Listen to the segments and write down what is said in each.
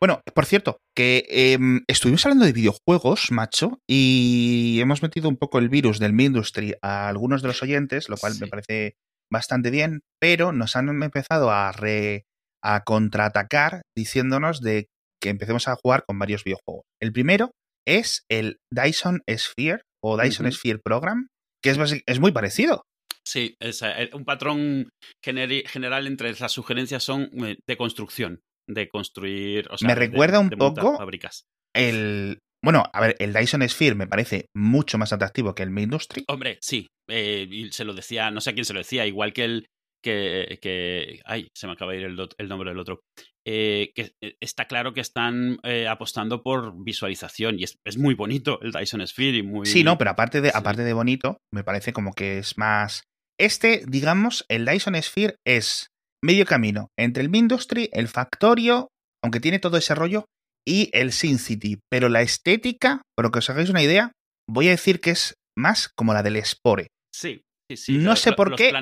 Bueno, por cierto, que em, estuvimos hablando de videojuegos, macho, y hemos metido un poco el virus del Mindustry a algunos de los oyentes, lo cual me parece bastante bien, pero nos han empezado a, re- a contraatacar diciéndonos de que empecemos a jugar con varios videojuegos. El primero es el Dyson Sphere o Dyson. Sphere Program, que es, es muy parecido. Sí, es eh, un patrón general entre las sugerencias son eh, de construcción, de construir. o sea, Me de- recuerda un de poco Fábricas. El, bueno, a ver, el Dyson Sphere me parece mucho más atractivo que el Mindustry. Hombre, sí. eh, y se lo decía, no sé a quién se lo decía, igual que el. Que, que ay, se me acaba de ir el, nombre del otro. Eh, que eh, está claro que están eh, apostando por visualización y es, es muy bonito el Dyson Sphere y muy. Sí, no, pero aparte de, sí. aparte de bonito, me parece como que es más. Este, digamos, el Dyson Sphere es medio camino entre el Mindustry, el Factorio, aunque tiene todo ese rollo, y el Sin City. Pero la estética, para que os hagáis una idea, voy a decir que es más como la del Spore. Sí, sí, sí. No sé por los qué.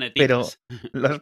Los-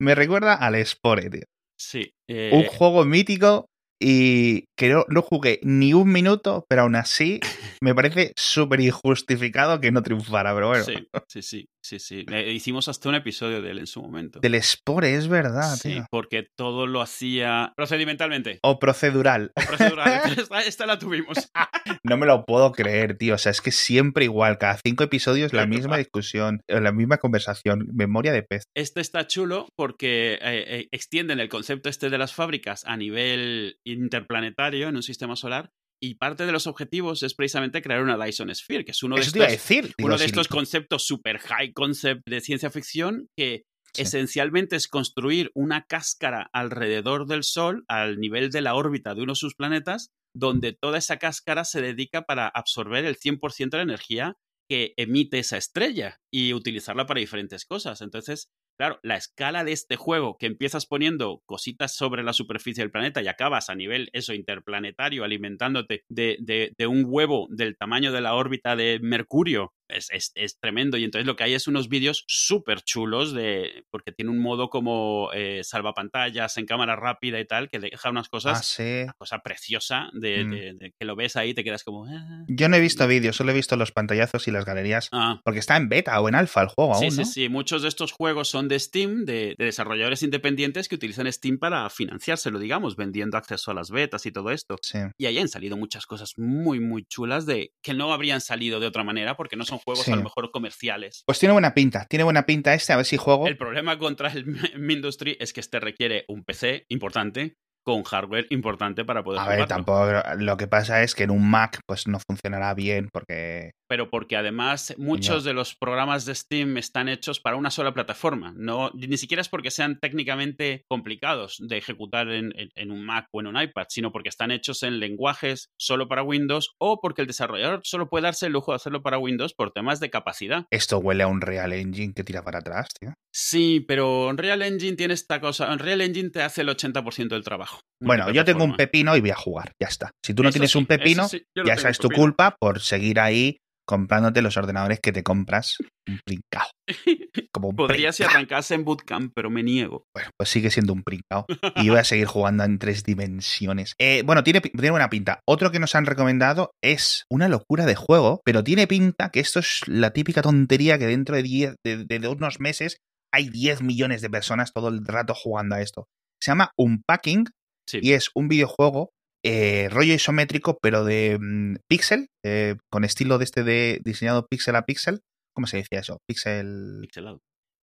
me recuerda al Spore, tío. Sí. eh, un juego mítico y que no, no jugué ni un minuto, pero aún así me parece súper injustificado que no triunfara, pero bueno. Sí, sí, sí, sí, sí. Eh, hicimos hasta un episodio de él en su momento. Del Spore, es verdad, sí, tío. porque todo lo hacía procedimentalmente. O procedural. O procedural. esta, esta la tuvimos. No me lo puedo creer, tío. O sea, es que siempre igual, cada cinco episodios la misma discusión, eh, la misma conversación, memoria de pez. Este está chulo porque eh, eh, extienden el concepto este de las fábricas a nivel interplanetario en un sistema solar y parte de los objetivos es precisamente crear una Dyson Sphere, que es uno de Eso estos, decir. digo, uno de si- estos conceptos super high concept de ciencia ficción que Sí. esencialmente es construir una cáscara alrededor del Sol al nivel de la órbita de uno de sus planetas, donde toda esa cáscara se dedica para absorber el 100% de la energía que emite esa estrella y utilizarla para diferentes cosas. Entonces, claro, la escala de este juego que empiezas poniendo cositas sobre la superficie del planeta y acabas a nivel eso interplanetario alimentándote de, de- de un huevo del tamaño de la órbita de Mercurio es, es- es tremendo. Y entonces lo que hay es unos vídeos súper chulos de. porque tiene un modo como eh, salvapantallas en cámara rápida y tal, que deja unas cosas. Ah, sí. Una cosa preciosa de, Mm. de- de que lo ves ahí y te quedas como. "Ah". Yo no he visto vídeos, solo he visto los pantallazos y las galerías. Ah, Porque está en beta o en alfa el juego Sí, aún, sí, sí. Muchos de estos juegos son de Steam, de, de desarrolladores independientes que utilizan Steam para financiárselo, digamos, vendiendo acceso a las betas y todo esto. Sí. Y ahí han salido muchas cosas muy, muy chulas de que no habrían salido de otra manera porque no son juegos Sí. a lo mejor comerciales. Pues tiene buena pinta, tiene buena pinta este, a ver si juego. El problema contra el Mindustry es que este requiere un PC importante con hardware importante para poder A ver, tampoco. Lo que pasa es que en un Mac, pues no funcionará bien porque. pero porque además muchos de los programas de Steam están hechos para una sola plataforma. No, ni siquiera es porque sean técnicamente complicados de ejecutar en, en- en un Mac o en un iPad, sino porque están hechos en lenguajes solo para Windows o porque el desarrollador solo puede darse el lujo de hacerlo para Windows por temas de capacidad. Esto huele a un Real Engine que tira para atrás, tío. Sí, pero Unreal Engine tiene esta cosa. Unreal Engine te hace el 80% del trabajo. Bueno, yo tengo un pepino y voy a jugar, ya está. Si tú no Eso tienes sí, un pepino, sí, no ya tengo sabes tu pepino. culpa por seguir ahí comprándote los ordenadores que te compras un princao. Como un Podría si arrancase en Bootcamp, pero me niego. Bueno, pues sigue siendo un princao. Y yo voy a seguir jugando en tres dimensiones. Eh, bueno, tiene, tiene buena pinta. Otro que nos han recomendado es una locura de juego, pero tiene pinta que esto es la típica tontería que dentro de, 10 de, de unos meses hay 10 millones de personas todo el rato jugando a esto. Se llama Unpacking Sí. y es un videojuego eh, rollo isométrico, pero de mm, pixel, eh, con estilo de este de diseñado pixel a pixel. ¿Cómo se decía eso? Pixel. Pixelado.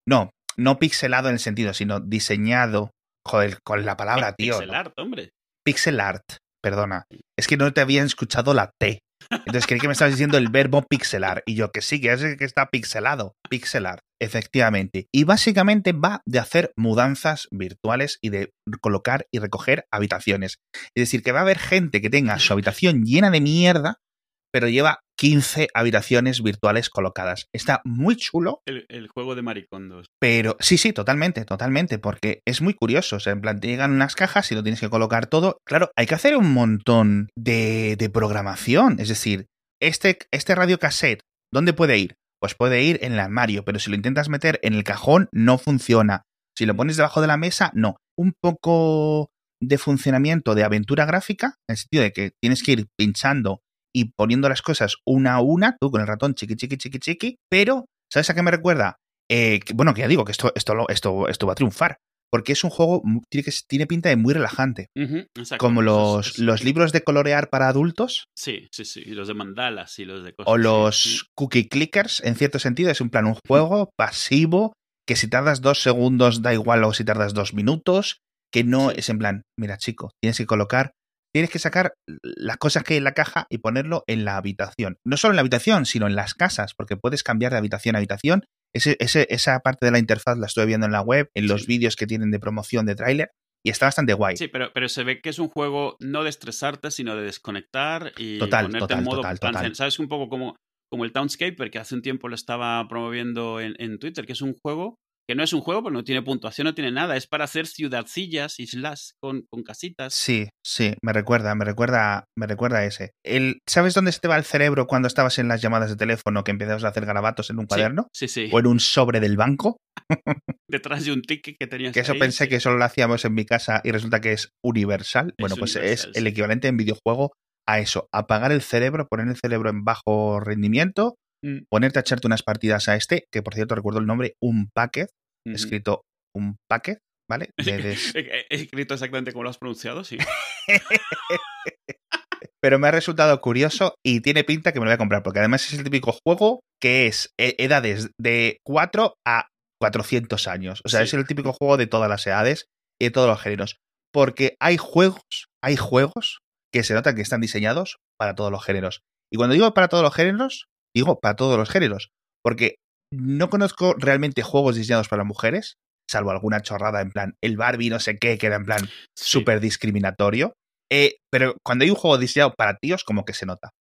No, no pixelado en el sentido, sino diseñado. Joder, con la palabra, tío. Pixel art, hombre. Pixel art, perdona. Es que no te habían escuchado la T. Entonces creí que me estabas diciendo el verbo pixelar. Y yo que sí, que es que está pixelado. Pixelar, efectivamente. Y básicamente va de hacer mudanzas virtuales y de colocar y recoger habitaciones. Es decir, que va a haber gente que tenga su habitación llena de mierda, pero lleva 15 habitaciones virtuales colocadas. Está muy chulo, El, el juego de maricondos. pero sí, sí, totalmente, totalmente, porque es muy curioso. O sea, en plan, te llegan unas cajas y lo tienes que colocar todo. Claro, hay que hacer un montón de, de programación. Es decir, este, este radiocassette, ¿dónde puede ir? Pues puede ir en el armario, pero si lo intentas meter en el cajón, no funciona. Si lo pones debajo de la mesa, no. Un poco de funcionamiento de aventura gráfica, en el sentido de que tienes que ir pinchando y poniendo las cosas una a una, tú con el ratón chiqui, chiqui, chiqui, chiqui, pero, ¿sabes a qué me recuerda? Eh, bueno, que ya digo que esto, esto, esto, esto va a triunfar. Porque es un juego, tiene, que, tiene pinta de muy relajante. como los, los libros de colorear para adultos. Sí, sí, sí. Y los de mandalas y los de cosas. O los cookie clickers, en cierto sentido. Es un plan, un juego pasivo que si tardas dos segundos da igual o si tardas dos minutos. Que no es en plan, mira chico, tienes que colocar tienes que sacar las cosas que hay en la caja y ponerlo en la habitación. No solo en la habitación, sino en las casas, porque puedes cambiar de habitación a habitación. Ese, esa parte de la interfaz la estoy viendo en la web, en los vídeos que tienen de promoción de tráiler, y está bastante guay. Sí, pero, pero se ve que es un juego no de estresarte, sino de desconectar y ponerte en modo total, ¿Sabes? Un poco como, como el Townscaper, que hace un tiempo lo estaba promoviendo en, en Twitter, que es un juego que no es un juego, porque no tiene puntuación, no tiene nada, es para hacer ciudadcillas, islas con, con casitas. Sí, sí, me recuerda, me recuerda, me recuerda a ese. El, ¿Sabes dónde se te va el cerebro cuando estabas en las llamadas de teléfono que empiezas a hacer garabatos en un cuaderno? Sí, sí. O en un sobre del banco. Detrás de un ticket que tenías. Que eso pensé que solo lo hacíamos en mi casa y resulta que es universal. bueno, pues es el equivalente en videojuego a eso, apagar el cerebro, poner el cerebro en bajo rendimiento Mm. ponerte a echarte unas partidas a este, que por cierto recuerdo el nombre, un packet, escrito un packet, ¿vale? He escrito exactamente como lo has pronunciado, sí. Pero me ha resultado curioso y tiene pinta que me lo voy a comprar, porque además es el típico juego que es eh, edades de 4 a 400 años. O sea, es el típico juego de todas las edades y de todos los géneros. Porque hay juegos, hay juegos que se nota que están diseñados para todos los géneros. Y cuando digo para todos los géneros, digo, para todos los géneros, porque no conozco realmente juegos diseñados para mujeres, salvo alguna chorrada en plan el Barbie no sé qué, que era en plan súper discriminatorio. Eh, pero cuando hay un juego diseñado para tíos, como que se nota.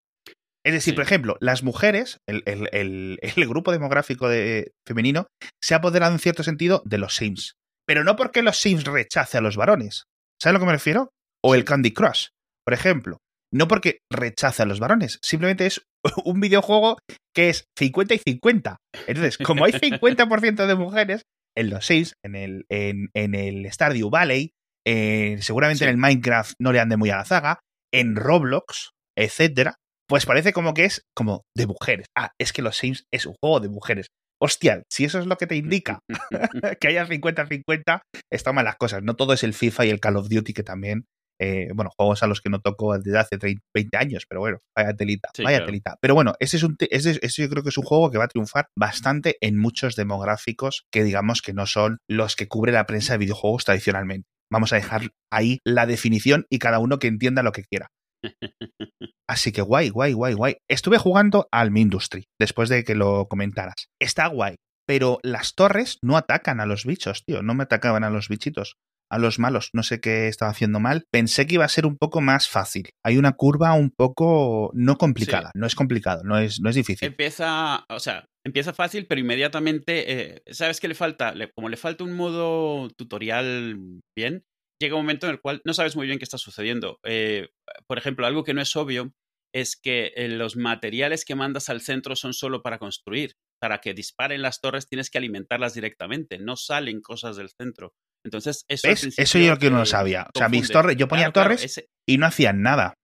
Es decir, por ejemplo, las mujeres, el, el, grupo demográfico de, femenino, se ha apoderado en cierto sentido de los Sims. Pero no porque los Sims rechace a los varones. ¿Sabes a lo que me refiero? O el Candy Crush, por ejemplo. No porque rechace a los varones, simplemente es un videojuego que es 50 y 50. Entonces, como hay 50% de mujeres en los Sims, en el, en, el Stardew Valley, eh, seguramente en el Minecraft no le ande muy a la zaga, en Roblox, etcétera, pues parece como que es como de mujeres. Ah, es que los Sims es un juego de mujeres. Hostia, si eso es lo que te indica que haya 50-50, están mal las cosas. No todo es el FIFA y el Call of Duty, que también eh, bueno, juegos a los que no toco desde hace 30, 20 años, pero bueno, vaya telita, vaya telita. Pero bueno, ese es un ese, yo creo que es un juego que va a triunfar bastante en muchos demográficos que digamos que no son los que cubre la prensa de videojuegos tradicionalmente. Vamos a dejar ahí la definición y cada uno que entienda lo que quiera. Así que guay, guay, guay, guay. Estuve jugando al Industry después de que lo comentaras. Está guay, pero las torres no atacan a los bichos, tío. No me atacaban a los bichitos a los malos. No sé qué estaba haciendo mal. Pensé que iba a ser un poco más fácil. Hay una curva un poco no complicada. No es complicado, no es, no es difícil. Empieza, o sea, empieza fácil, pero inmediatamente, eh, ¿sabes qué le falta? como le falta un modo tutorial bien, llega un momento en el cual no sabes muy bien qué está sucediendo. Eh, por ejemplo, algo que no es obvio es que eh, los materiales que mandas al centro son solo para construir. Para que disparen las torres tienes que alimentarlas directamente, no salen cosas del centro. Entonces, eso, eso yo que no lo sabía. O sea, mis torres, yo ponía torres y no hacían nada.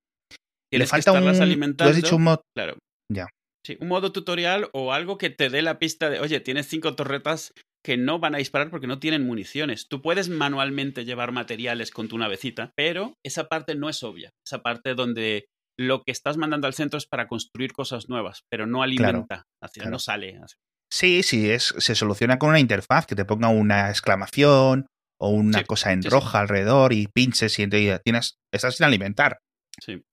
Le falta un. Tú has dicho un mod. Claro. Ya. Sí, un modo tutorial o algo que te dé la pista de, oye, tienes cinco torretas que no van a disparar porque no tienen municiones. Tú puedes manualmente llevar materiales con tu navecita, pero esa parte no es obvia. Esa parte donde lo que estás mandando al centro es para construir cosas nuevas, pero no alimenta, no sale. Sí, sí, es, se soluciona con una interfaz que te ponga una exclamación o una cosa en roja alrededor y pinches y entonces tienes, estás sin alimentar.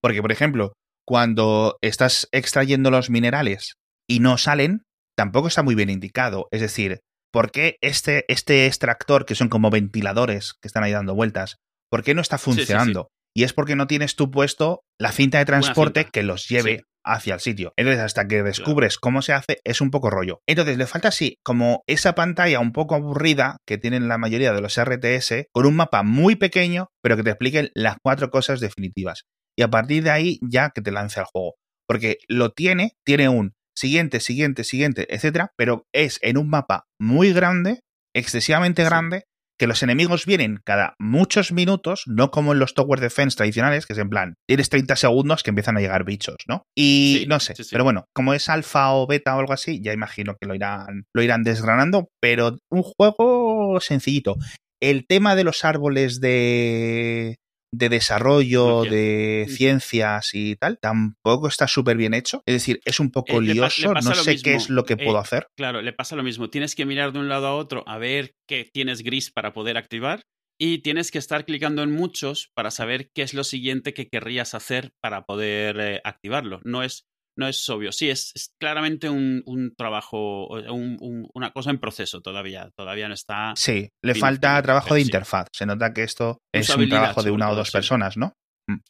Porque, por ejemplo, cuando estás extrayendo los minerales y no salen, tampoco está muy bien indicado. Es decir, ¿por qué este, este extractor, que son como ventiladores que están ahí dando vueltas, ¿por qué no está funcionando? y es porque no tienes tú puesto la cinta de transporte que los lleve hacia el sitio. Entonces, hasta que descubres cómo se hace, es un poco rollo. Entonces, le falta así, como esa pantalla un poco aburrida que tienen la mayoría de los RTS, con un mapa muy pequeño, pero que te expliquen las cuatro cosas definitivas. Y a partir de ahí, ya que te lance al juego. Porque lo tiene, tiene un siguiente, siguiente, siguiente, etcétera, pero es en un mapa muy grande, excesivamente grande, que los enemigos vienen cada muchos minutos, no como en los Tower Defense tradicionales, que es en plan, tienes 30 segundos que empiezan a llegar bichos, ¿no? Y Sí, no sé, sí, sí. pero bueno, como es alfa o beta o algo así, ya imagino que lo irán, lo irán desgranando, pero un juego sencillito. El tema de los árboles de, de desarrollo, de ciencias y tal, tampoco está súper bien hecho. Es decir, es un poco Eh, lioso, no sé qué es lo que Eh, puedo hacer. Claro, le pasa lo mismo. Tienes que mirar de un lado a otro a ver qué tienes gris para poder activar y tienes que estar clicando en muchos para saber qué es lo siguiente que querrías hacer para poder eh, activarlo. No es, no es obvio. Sí, es, es claramente un, un trabajo, un- un- una cosa en proceso todavía. Todavía no está. Sí, le falta trabajo de sí. interfaz. Se nota que esto es un trabajo de una o dos sí. personas, ¿no?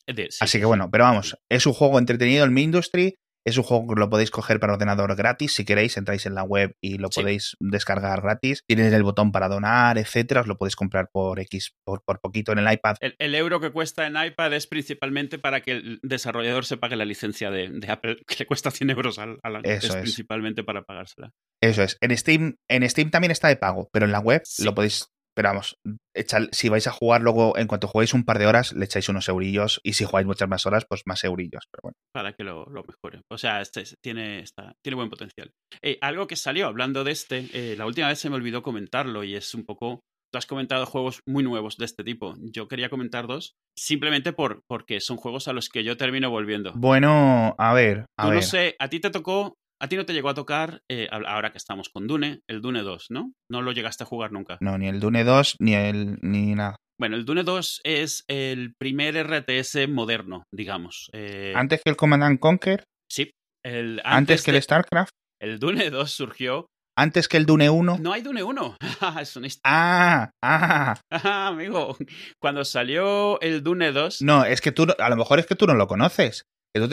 de- sí, Así sí, que bueno, pero vamos, es un juego entretenido en mi industry. Es un juego que lo podéis coger para ordenador gratis. Si queréis, entráis en la web y lo Sí. podéis descargar gratis. Tienes el botón para donar, etcétera. Os lo podéis comprar por X, por, por poquito en el iPad. El, el euro que cuesta en iPad es principalmente para que el desarrollador se pague la licencia de, de Apple, que le cuesta 100 euros al, al año. Eso es, es. principalmente para pagársela. Eso es. En Steam, en Steam también está de pago, pero en la web Sí. lo podéis. Pero vamos, echad- si vais a jugar luego, en cuanto juguéis un par de horas, le echáis unos eurillos. Y si jugáis muchas más horas, pues más eurillos. Pero bueno. para que lo, lo mejore. O sea, este es- tiene, está, tiene buen potencial. Eh, algo que salió hablando de este, eh, la última vez se me olvidó comentarlo y es un poco... Tú has comentado juegos muy nuevos de este tipo. Yo quería comentar dos, simplemente por, porque son juegos a los que yo termino volviendo. Bueno, a ver, a Tú ver. no sé, a ti te tocó, a ti no te llegó a tocar, eh, ahora que estamos con Dune, el Dune 2, ¿no? No lo llegaste a jugar nunca. No, ni el Dune 2, ni el. ni nada. Bueno, el Dune 2 es el primer RTS moderno, digamos. Eh, Antes que el Command and Conquer, sí. El, antes, que de- el StarCraft, el Dune 2 surgió antes que el Dune 1. No hay Dune 1. es una historia. Ah, ah. amigo. Cuando salió el Dune 2, No, es que tú, a lo mejor es que tú no lo conoces.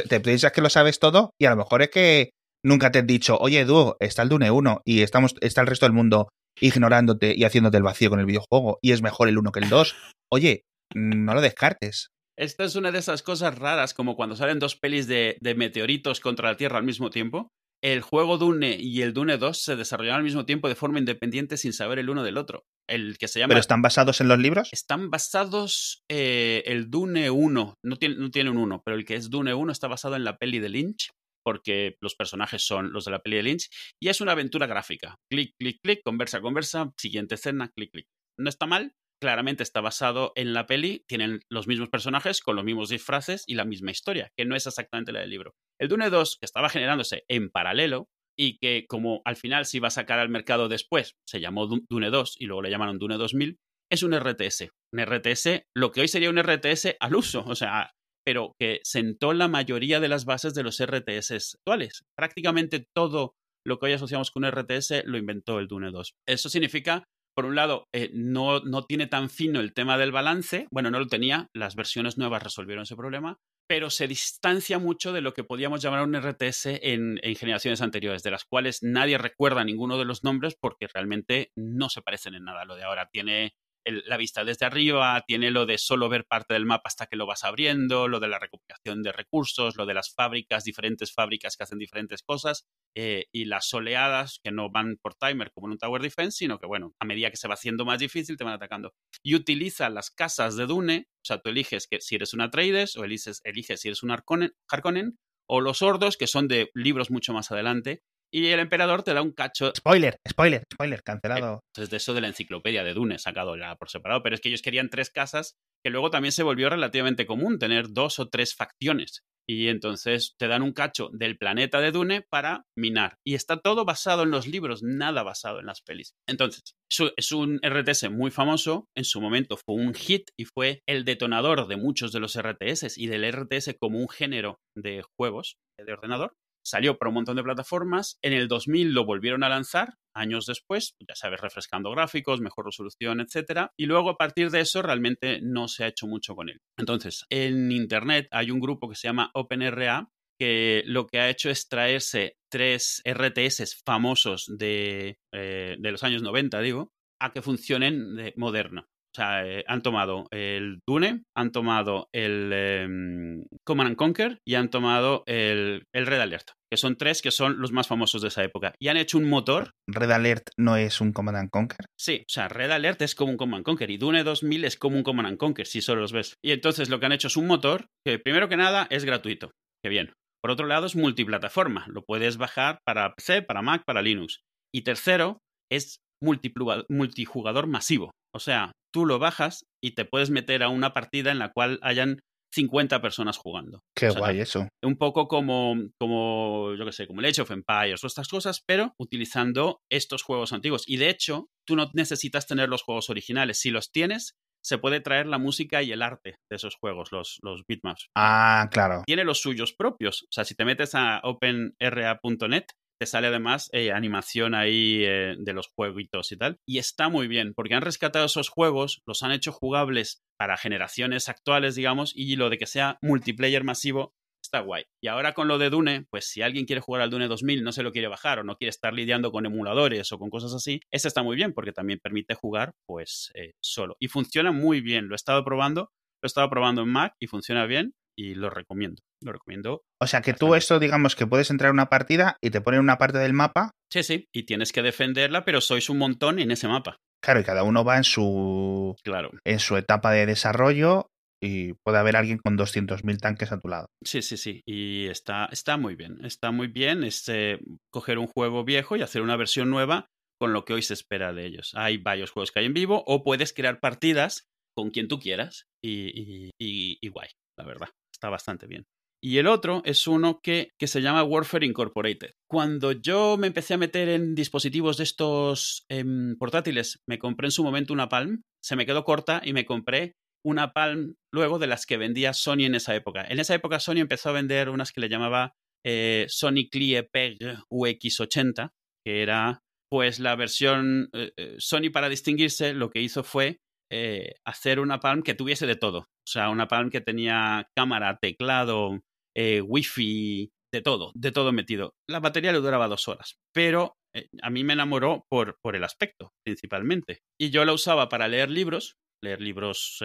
Te piensas que lo sabes todo y a lo mejor es que nunca te han dicho, oye, Edu, está el Dune 1 y estamos, está el resto del mundo ignorándote y haciéndote el vacío con el videojuego y es mejor el 1 que el 2. Oye, no lo descartes. esta es una de esas cosas raras, como cuando salen dos pelis de, de meteoritos contra la Tierra al mismo tiempo. El juego Dune y el Dune 2 se desarrollaron al mismo tiempo de forma independiente sin saber el uno del otro. El que se llama ¿Pero están basados en los libros? están basados eh, el Dune 1, no tiene, no tiene un 1, pero el que es Dune 1 está basado en la peli de Lynch, porque los personajes son los de la peli de Lynch, y es una aventura gráfica. Clic, clic, clic, conversa, conversa, siguiente escena, clic, clic. No está mal, claramente está basado en la peli, tienen los mismos personajes con los mismos disfraces y la misma historia, que no es exactamente la del libro. El Dune 2, que estaba generándose en paralelo, y que como al final se iba a sacar al mercado después, se llamó Du- Dune 2 y luego le llamaron Dune 2000, es un RTS. Un RTS, lo que hoy sería un RTS al uso, o sea, pero que sentó la mayoría de las bases de los RTS actuales. Prácticamente todo lo que hoy asociamos con un RTS lo inventó el Dune 2. Eso significa, por un lado, eh, no, no tiene tan fino el tema del balance, bueno, no lo tenía, las versiones nuevas resolvieron ese problema, pero se distancia mucho de lo que podíamos llamar un RTS en, en generaciones anteriores, de las cuales nadie recuerda ninguno de los nombres porque realmente no se parecen en nada a lo de ahora. Tiene la vista desde arriba, tiene lo de solo ver parte del mapa hasta que lo vas abriendo, lo de la recopilación de recursos, lo de las fábricas, diferentes fábricas que hacen diferentes cosas, eh, y las oleadas que no van por timer como en un Tower Defense, sino que, bueno, a medida que se va haciendo más difícil, te van atacando. Y utiliza las casas de Dune, o sea, tú eliges que si eres un Atreides, o eliges, eliges si eres un Harkonnen, Harkonnen, o los Ordos, que son de libros mucho más adelante, y el emperador te da un cacho Spoiler, spoiler, spoiler, cancelado. entonces, de eso de la enciclopedia de Dune, sacado ya por separado, pero es que ellos querían tres casas, que luego también se volvió relativamente común tener dos o tres facciones. Y entonces te dan un cacho del planeta de Dune para minar. Y está todo basado en los libros, nada basado en las pelis. Entonces, es- es un RTS muy famoso, en su momento fue un hit y fue el detonador de muchos de los RTS y del RTS como un género de juegos de ordenador. Salió por un montón de plataformas. En el 2000 lo volvieron a lanzar, años después, ya sabes, refrescando gráficos, mejor resolución, etcétera. Y luego a partir de eso realmente no se ha hecho mucho con él. Entonces, en internet hay un grupo que se llama OpenRA que lo que ha hecho es traerse tres RTS famosos de, eh, de los años 90, digo, a que funcionen de moderno. O sea, eh, han tomado el Dune, han tomado el em, Command and Conquer y han tomado el, el Red Alert. que son tres que son los más famosos de esa época. Y han hecho un motor. Red Alert no es un Command and Conquer. Sí, o sea, Red Alert es como un Command Conquer y Dune 2000 es como un Command and Conquer, si solo los ves. Y entonces lo que han hecho es un motor que, primero que nada, es gratuito. Que bien. Por otro lado, es multiplataforma. Lo puedes bajar para PC, para Mac, para Linux. Y tercero, es multijugador masivo. O sea, tú lo bajas y te puedes meter a una partida en la cual hayan 50 personas jugando. Qué guay eso. Un poco como, como, yo qué sé, como el Age of Empires o estas cosas, pero utilizando estos juegos antiguos. Y de hecho, tú no necesitas tener los juegos originales. Si los tienes, se puede traer la música y el arte de esos juegos, los, los bitmaps. Ah, claro. Tiene los suyos propios. O sea, si te metes a openra.net, te sale además eh, animación ahí eh, de los jueguitos y tal. Y está muy bien, porque han rescatado esos juegos, los han hecho jugables para generaciones actuales, digamos, y lo de que sea multiplayer masivo está guay. Y ahora con lo de Dune, pues si alguien quiere jugar al Dune 2000, no se lo quiere bajar o no quiere estar lidiando con emuladores o con cosas así, ese está muy bien porque también permite jugar pues eh, solo. Y funciona muy bien, lo he estado probando, lo he estado probando en Mac y funciona bien y lo recomiendo. Lo recomiendo. O sea que tú esto, digamos que puedes entrar a una partida y te ponen una parte del mapa. Sí, sí, y tienes que defenderla, pero sois un montón en ese mapa. Claro, y cada uno va en su, claro. en su etapa de desarrollo y puede haber alguien con 200.000 tanques a tu lado. Sí, sí, sí. Y está, está muy bien. Está muy bien este, coger un juego viejo y hacer una versión nueva con lo que hoy se espera de ellos. Hay varios juegos que hay en vivo o puedes crear partidas con quien tú quieras y, y, y guay, la verdad. Está bastante bien. Y el otro es uno que, que, se llama Warfare Incorporated. Cuando yo me empecé a meter en dispositivos de estos em, portátiles, me compré en su momento una Palm, se me quedó corta y me compré una Palm luego de las que vendía Sony en esa época. En esa época Sony empezó a vender unas que le llamaba eh, Sony CliePeg UX80, que era pues la versión eh, eh, Sony para distinguirse lo que hizo fue eh, hacer una Palm que tuviese de todo. O sea, una Palm que tenía cámara, teclado, eh, wifi, de todo, de todo metido. La batería le duraba dos horas, pero eh, a mí me enamoró por, por el aspecto, principalmente. Y yo la usaba para leer libros, leer libros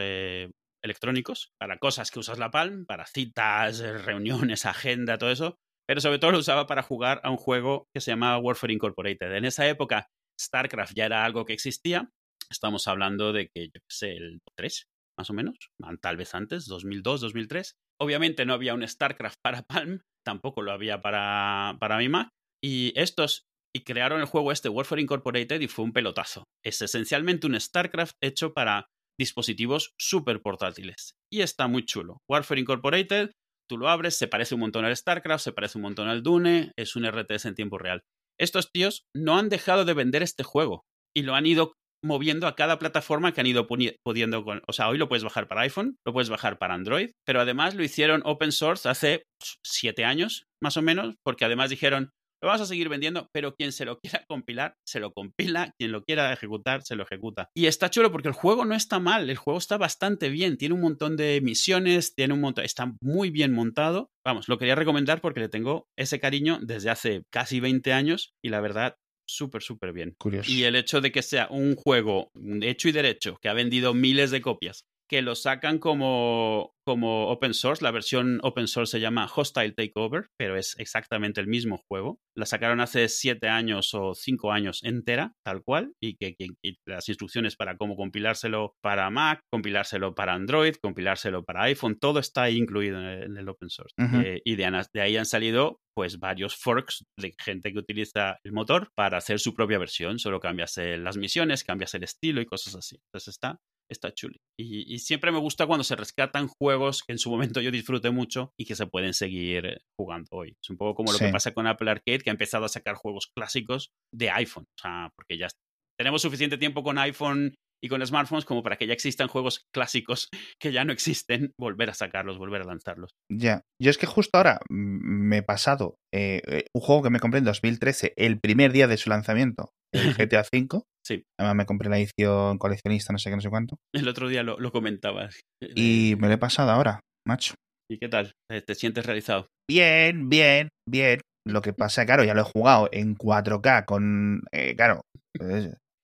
electrónicos, para cosas que usas la Palm, para citas, reuniones, agenda, todo eso. Pero sobre todo lo usaba para jugar a un juego que se llamaba Warfare Incorporated. En esa época, StarCraft ya era algo que existía, Estamos hablando de que, yo sé, el 3, más o menos, tal vez antes, 2002, 2003. Obviamente no había un StarCraft para Palm, tampoco lo había para, para. Y estos y crearon el juego este Warfare Incorporated y fue un pelotazo. Es esencialmente un StarCraft hecho para dispositivos súper portátiles. Y está muy chulo. Warfare Incorporated, tú lo abres, se parece un montón al StarCraft, se parece un montón al Dune, es un RTS en tiempo real. Estos tíos no han dejado de vender este juego y lo han ido moviendo a cada plataforma que han ido pudiendo con, o sea, hoy lo puedes bajar para iPhone, lo puedes bajar para Android, pero además lo hicieron open source hace siete años, más o menos, porque además dijeron, lo vamos a seguir vendiendo, pero quien se lo quiera compilar, se lo compila, quien lo quiera ejecutar, se lo ejecuta. Y está chulo porque el juego no está mal, el juego está bastante bien, tiene un montón de misiones, tiene un montón, está muy bien montado. Vamos, lo quería recomendar porque le tengo ese cariño desde hace casi 20 años y la verdad súper, súper bien. Curioso. Y el hecho de que sea un juego hecho y derecho, que ha vendido miles de copias, que lo sacan como, como open source. La versión open source se llama Hostile Takeover, pero es exactamente el mismo juego. La sacaron hace siete años o cinco años entera, tal cual, y que, las instrucciones para cómo compilárselo para Mac, compilárselo para Android, compilárselo para iPhone, todo está incluido en el, open source. Eh, y de, de ahí han salido pues varios forks de gente que utiliza el motor para hacer su propia versión. Solo cambias las misiones, cambias el estilo y cosas así. Entonces está está chuli. Y, siempre me gusta cuando se rescatan juegos que en su momento yo disfruté mucho y que se pueden seguir jugando hoy. Es un poco como lo que pasa con Apple Arcade, que ha empezado a sacar juegos clásicos de iPhone. O sea, porque ya tenemos suficiente tiempo con iPhone y con smartphones como para que ya existan juegos clásicos que ya no existen, volver a sacarlos, volver a lanzarlos. Ya, yo es que justo ahora me he pasado eh, eh, un juego que me compré en 2013, el primer día de su lanzamiento, el GTA V. Sí. Además me compré la edición coleccionista, no sé qué, no sé cuánto. El otro día lo, lo comentabas. Y me lo he pasado ahora, macho. ¿Y qué tal? ¿Te sientes realizado? Bien, bien, bien. Lo que pasa, claro, ya lo he jugado en 4K con, eh, claro,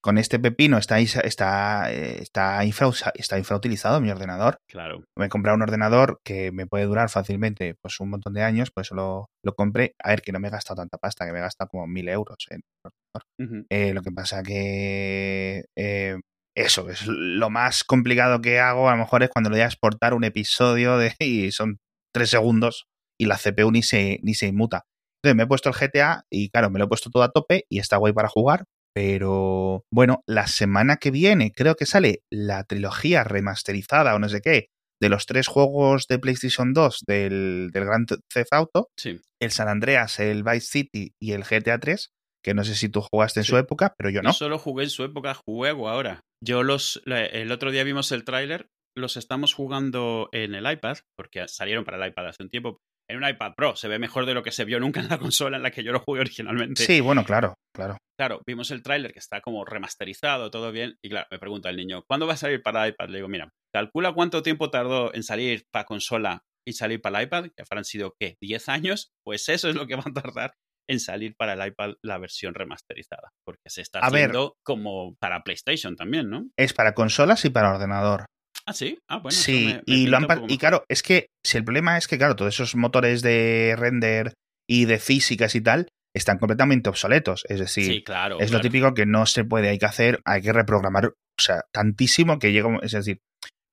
con este pepino está, está, eh, está, infra, está infrautilizado mi ordenador. Claro. Me he comprado un ordenador que me puede durar fácilmente pues un montón de años, por eso lo, lo compré. A ver, que no me he gastado tanta pasta, que me he gastado como mil euros en ordenador. Eh, lo que pasa que eh, eso es lo más complicado que hago. A lo mejor es cuando le voy a exportar un episodio de, y son tres segundos y la CPU ni se, ni se inmuta. Entonces me he puesto el GTA y claro, me lo he puesto todo a tope y está guay para jugar, pero bueno, la semana que viene creo que sale la trilogía remasterizada o no sé qué de los tres juegos de PlayStation 2 del, del Grand Theft Auto, sí. el San Andreas, el Vice City y el GTA 3, que no sé si tú jugaste en su época, pero yo no. Yo solo jugué en su época, juego ahora. Yo los, el otro día vimos el tráiler, los estamos jugando en el iPad, porque salieron para el iPad hace un tiempo, en un iPad Pro. Se ve mejor de lo que se vio nunca en la consola en la que yo lo jugué originalmente. Sí, bueno, claro, claro. Claro, vimos el tráiler que está como remasterizado, todo bien. Y claro, me pregunta el niño, ¿cuándo va a salir para iPad? Le digo, mira, calcula cuánto tiempo tardó en salir para consola y salir para el iPad, que habrán sido, ¿qué? ¿10 años? Pues eso es lo que va a tardar en salir para el iPad la versión remasterizada. Porque se está haciendo como para PlayStation también, ¿no? Es para consolas y para ordenador. Ah, sí. Ah, bueno. Sí, y, lo han y claro, es que si el problema es que, claro, todos esos motores de render y de físicas y tal están completamente obsoletos. Es decir, sí, claro, es claro. lo típico que no se puede, hay que hacer, hay que reprogramar, o sea, tantísimo que llega, es decir,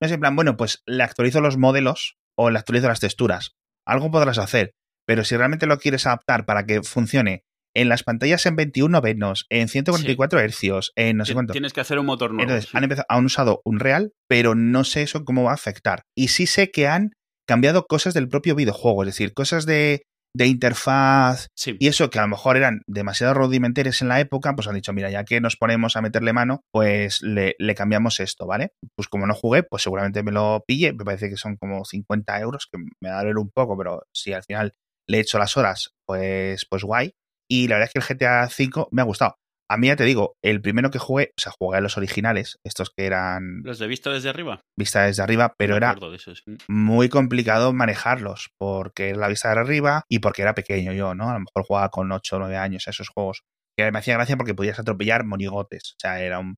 no es en plan, bueno, pues le actualizo los modelos o le actualizo las texturas. Algo podrás hacer, pero si realmente lo quieres adaptar para que funcione en las pantallas en 21 venos, en 144 sí. hercios, en no sé cuánto. Tienes que hacer un motor nuevo. Entonces, sí. han, empezado, han usado un real, pero no sé eso cómo va a afectar. Y sí sé que han cambiado cosas del propio videojuego, es decir, cosas de, de interfaz sí. y eso que a lo mejor eran demasiado rudimentarias en la época, pues han dicho, mira, ya que nos ponemos a meterle mano, pues le, le, cambiamos esto, ¿vale? Pues como no jugué, pues seguramente me lo pille, me parece que son como 50 euros, que me va a doler un poco, pero si al final le he hecho las horas, pues, pues guay. Y la verdad es que el GTA V me ha gustado. A mí ya te digo, el primero que jugué, o sea, jugué los originales, estos que eran... ¿Los de vista desde arriba? Vista desde arriba, pero era eso, sí. muy complicado manejarlos, porque era la vista de arriba y porque era pequeño yo, ¿no? A lo mejor jugaba con 8 o 9 años a esos juegos. Que me hacía gracia porque podías atropellar monigotes. O sea, era un...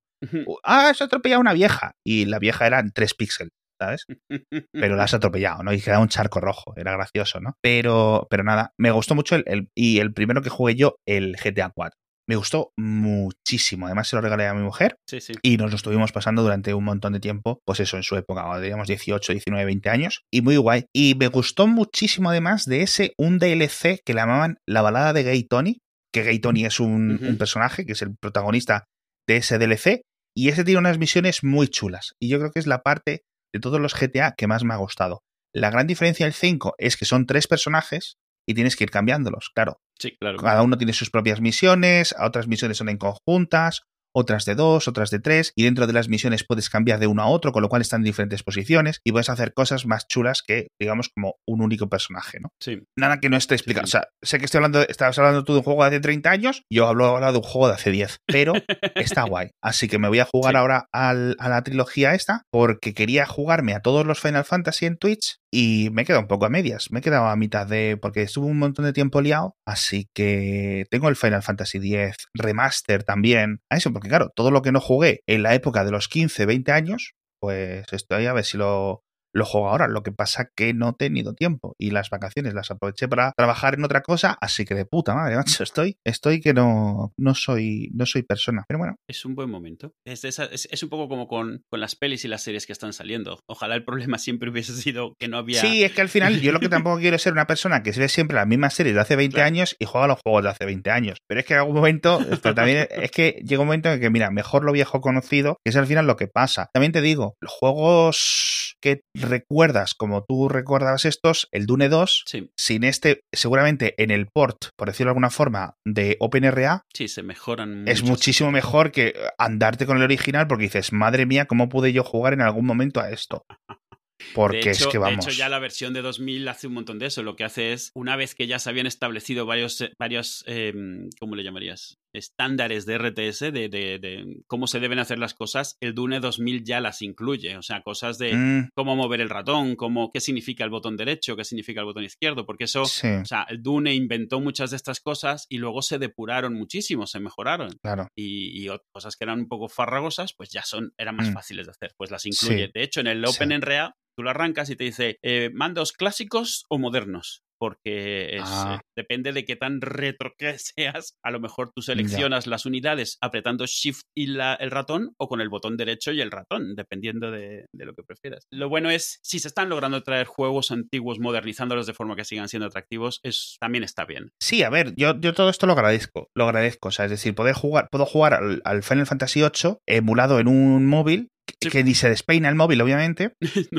Ah, se atropellado una vieja. Y la vieja eran 3 píxeles. ¿Sabes? Pero la has atropellado, ¿no? Y queda un charco rojo, era gracioso, ¿no? Pero, pero nada, me gustó mucho el, el, y el primero que jugué yo, el GTA 4. Me gustó muchísimo. Además, se lo regalé a mi mujer. Sí, sí. Y nos lo estuvimos pasando durante un montón de tiempo. Pues eso, en su época, cuando teníamos 18, 19, 20 años. Y muy guay. Y me gustó muchísimo, además, de ese, un DLC que le llamaban La balada de Gay Tony. Que Gay Tony es un, uh -huh. un personaje que es el protagonista de ese DLC. Y ese tiene unas misiones muy chulas. Y yo creo que es la parte de todos los GTA que más me ha gustado. La gran diferencia del 5 es que son tres personajes y tienes que ir cambiándolos, claro. Sí, claro. Cada uno tiene sus propias misiones, otras misiones son en conjuntas, otras de dos, otras de tres, y dentro de las misiones puedes cambiar de uno a otro, con lo cual están en diferentes posiciones y puedes hacer cosas más chulas que, digamos, como un único personaje, ¿no? Sí. Nada que no esté explicado. Sí. O sea, sé que estoy hablando, estabas hablando tú de un juego de hace 30 años, yo hablo ahora de un juego de hace 10, pero está guay. Así que me voy a jugar sí. ahora al, a la trilogía esta, porque quería jugarme a todos los Final Fantasy en Twitch y me he quedado un poco a medias. Me he quedado a mitad de. porque estuve un montón de tiempo liado. Así que tengo el Final Fantasy X Remaster también. A eso, porque claro, todo lo que no jugué en la época de los 15, 20 años, pues estoy a ver si lo, lo juego ahora. Lo que pasa que no he tenido tiempo y las vacaciones las aproveché para trabajar en otra cosa, así que de puta madre, macho, estoy, estoy que no, no soy, no soy persona. Pero bueno. Es un buen momento. Es, esa, es, es, un poco como con, con las pelis y las series que están saliendo. Ojalá el problema siempre hubiese sido que no había. Sí, es que al final yo lo que tampoco quiero es ser una persona que se ve siempre las mismas series de hace 20 claro. años y juega los juegos de hace 20 años. Pero es que en algún momento, también es que llega un momento en que, mira, mejor lo viejo conocido, que es al final lo que pasa. También te digo, los juegos que recuerdas como tú recordabas estos, el Dune 2, sí. sin este, seguramente en el port, por decirlo de alguna forma, de OpenRA, sí, se mejoran. Es muchísimo mejor que andarte con el original porque dices, madre mía, ¿cómo pude yo jugar en algún momento a esto? Porque hecho, es que vamos. De hecho, ya la versión de 2000 hace un montón de eso. Lo que hace es, una vez que ya se habían establecido varios, varios eh, ¿cómo le llamarías? Estándares de RTS, de, de, de, cómo se deben hacer las cosas, el Dune 2000 ya las incluye. O sea, cosas de mm. cómo mover el ratón, cómo, qué significa el botón derecho, qué significa el botón izquierdo, porque eso, o sea, el Dune inventó muchas de estas cosas y luego se depuraron muchísimo, se mejoraron. Claro. Y, y cosas que eran un poco farragosas, pues ya son, eran más mm. fáciles de hacer, pues las incluye. De hecho, en el Open en Rea tú lo arrancas y te dice, eh, mandos clásicos o modernos porque ah. eh, depende de qué tan retro que seas. A lo mejor tú seleccionas las unidades apretando Shift y la, el ratón o con el botón derecho y el ratón, dependiendo de, lo que prefieras. Lo bueno es, si se están logrando traer juegos antiguos modernizándolos de forma que sigan siendo atractivos, es, también está bien. Sí, a ver, yo, yo todo esto lo agradezco, lo agradezco. O sea, es decir, poder jugar, puedo jugar al, al Final Fantasy VIII emulado en un móvil que ni se despeina el móvil, obviamente.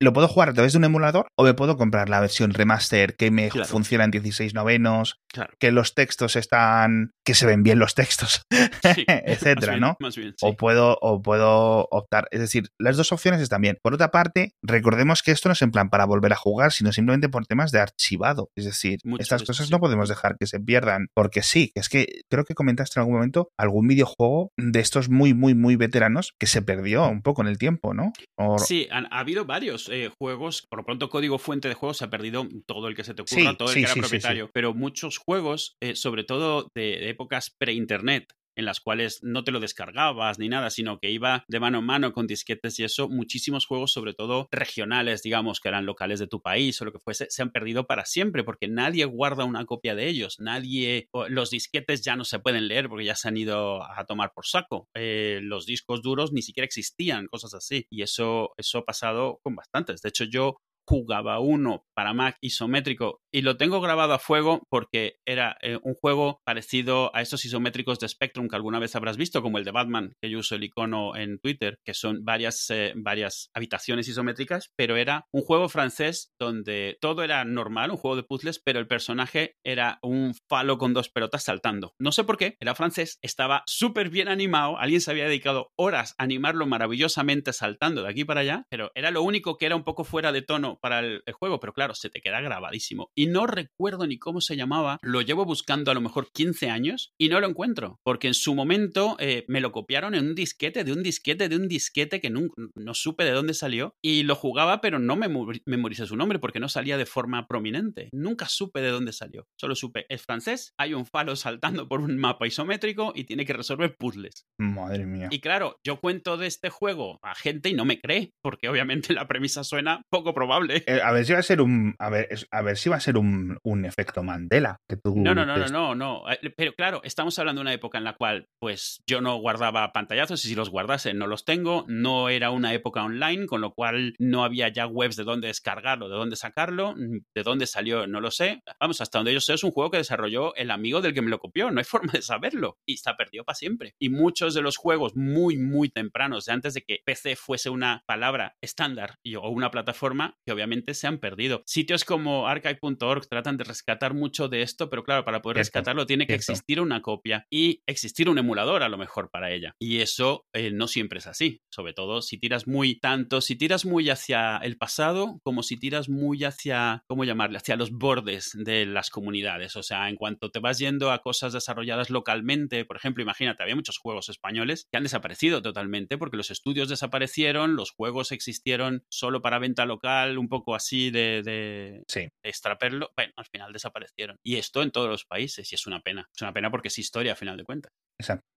Lo puedo jugar a través de un emulador o me puedo comprar la versión remaster que me funciona en 16 novenos, que los textos están, que se ven bien los textos, etcétera, ¿no? O puedo o puedo optar, es decir, las dos opciones están bien. Por otra parte, recordemos que esto no es en plan para volver a jugar, sino simplemente por temas de archivado, es decir, estas cosas no podemos dejar que se pierdan, porque sí, es que creo que comentaste en algún momento algún videojuego de estos muy muy muy veteranos que se perdió un poco en el tiempo, ¿no? Sí, ha habido varios eh, juegos, por lo pronto código fuente de juegos se ha perdido todo el que se te ocurra, todo el que era propietario, pero muchos juegos, eh, sobre todo de épocas pre-internet, en las cuales no te lo descargabas ni nada, sino que iba de mano en mano con disquetes y eso, muchísimos juegos, sobre todo regionales, digamos, que eran locales de tu país o lo que fuese, se han perdido para siempre porque nadie guarda una copia de ellos, nadie, los disquetes ya no se pueden leer porque ya se han ido a tomar por saco, eh, los discos duros ni siquiera existían, cosas así, y eso, eso ha pasado con bastantes. De hecho, yo jugaba uno para Mac isométrico y lo tengo grabado a fuego porque era eh, un juego parecido a estos isométricos de Spectrum que alguna vez habrás visto, como el de Batman, que yo uso el icono en Twitter, que son varias, eh, varias habitaciones isométricas, pero era un juego francés donde todo era normal, un juego de puzzles, pero el personaje era un falo con dos pelotas saltando. No sé por qué, era francés, estaba súper bien animado, alguien se había dedicado horas a animarlo maravillosamente saltando de aquí para allá, pero era lo único que era un poco fuera de tono para el, juego, pero claro, se te queda grabadísimo. Y no recuerdo ni cómo se llamaba, lo llevo buscando a lo mejor 15 años y no lo encuentro, porque en su momento eh, me lo copiaron en un disquete, de un disquete, de un disquete que no, no supe de dónde salió y lo jugaba, pero no me memoricé su nombre porque no salía de forma prominente. Nunca supe de dónde salió. Solo supe, es francés, hay un falo saltando por un mapa isométrico y tiene que resolver puzzles. Madre mía. Y claro, yo cuento de este juego a gente y no me cree, porque obviamente la premisa suena poco probable eh, a ver si va a ser un. A ver, a ver si va a ser un, un efecto Mandela. Que tú no, no, no, no, no, no. Eh, pero claro, estamos hablando de una época en la cual, pues, yo no guardaba pantallazos y si los guardase no los tengo. No era una época online, con lo cual no había ya webs de dónde descargarlo, de dónde sacarlo, de dónde salió, no lo sé. Vamos, hasta donde yo sé, es un juego que desarrolló el amigo del que me lo copió. No hay forma de saberlo. Y está perdido para siempre. Y muchos de los juegos muy, muy tempranos, de antes de que PC fuese una palabra estándar o una plataforma, que obviamente se han perdido. Sitios como archive.org tratan de rescatar mucho de esto, pero claro, para poder rescatarlo tiene que existir una copia y existir un emulador a lo mejor para ella. Y eso eh, no siempre es así, sobre todo si tiras muy tanto, si tiras muy hacia el pasado como si tiras muy hacia, ¿cómo llamarle? Hacia los bordes de las comunidades. O sea, en cuanto te vas yendo a cosas desarrolladas localmente, por ejemplo, imagínate, había muchos juegos españoles que han desaparecido totalmente porque los estudios desaparecieron, los juegos existieron solo para venta local, un poco así de, de, sí. Bueno, al final desaparecieron. Y esto en todos los países, y es una pena. Es una pena porque es historia a final de cuentas. Exacto.